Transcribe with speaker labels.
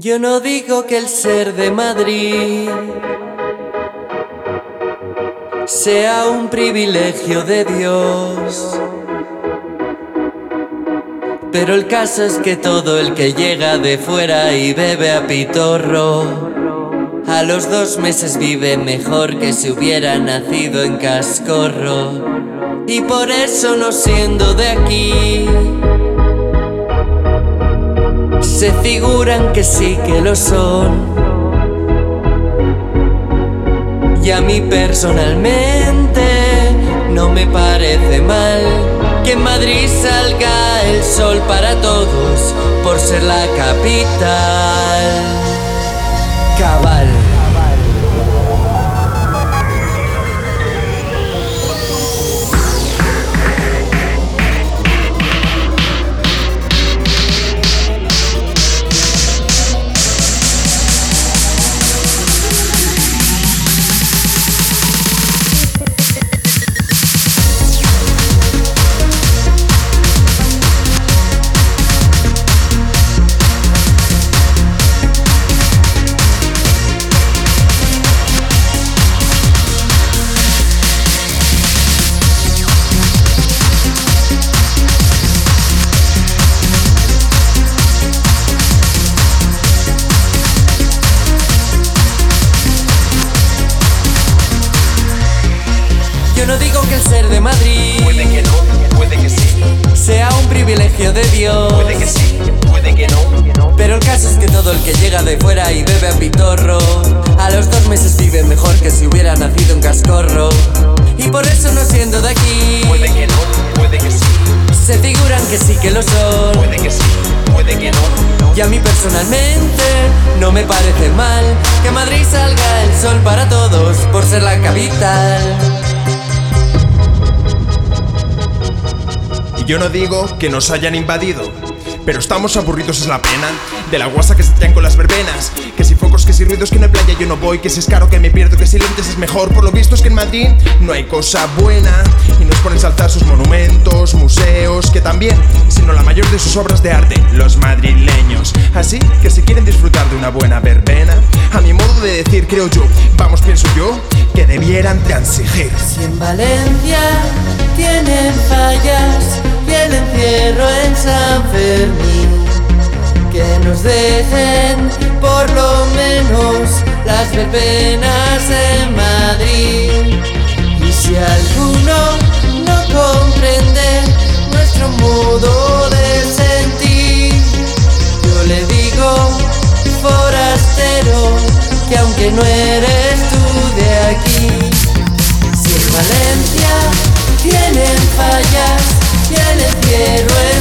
Speaker 1: Yo no digo que el ser de Madrid sea un privilegio de Dios. Pero el caso es que todo el que llega de fuera y bebe a pitorro, a los dos meses vive mejor que si hubiera nacido en cascorro. Y por eso no siendo de aquí, se figuran que sí que lo son. Y a mí personalmente no me parece mal que en Madrid salga el sol para todos por ser la capital. Cabal. No digo que el ser de Madrid Puede que no, puede que sí, sea un privilegio de Dios. puede que sí, puede
Speaker 2: que
Speaker 1: no. Pero el caso es que todo el que llega de fuera y bebe a pitorro, a los dos meses vive mejor que si hubiera nacido en cascorro. Y por eso no siendo de aquí, Puede que no,
Speaker 2: puede que sí,
Speaker 1: se figuran que sí que lo son. puede que sí,
Speaker 2: puede que no.
Speaker 1: Y a mí personalmente no me parece mal que Madrid salga el sol para todos por ser la capital.
Speaker 2: Yo no digo que nos hayan invadido, pero estamos aburridos es la pena de la guasa que se traen con las verbenas. Que si focos, que si ruidos, que en la playa yo no voy, que si es caro que me pierdo, que si lentes es mejor. Por lo visto es que en Madrid no hay cosa buena y nos ponen saltar sus monumentos, museos, que también, sino la mayor de sus obras de arte, los madrileños. Así que si quieren disfrutar de una buena verbena, a mi modo de decir creo yo, vamos pienso yo, que debieran transigir.
Speaker 1: Si en Valencia tienen fallas limpie el encierro en San Fermín. Que nos dejen por lo menos las verbenas en Madrid. Y si alguno no comprende nuestro modo de sentir, yo le digo, forastero, que aunque no eres tú de aquí, si en Valencia tienen falla quiero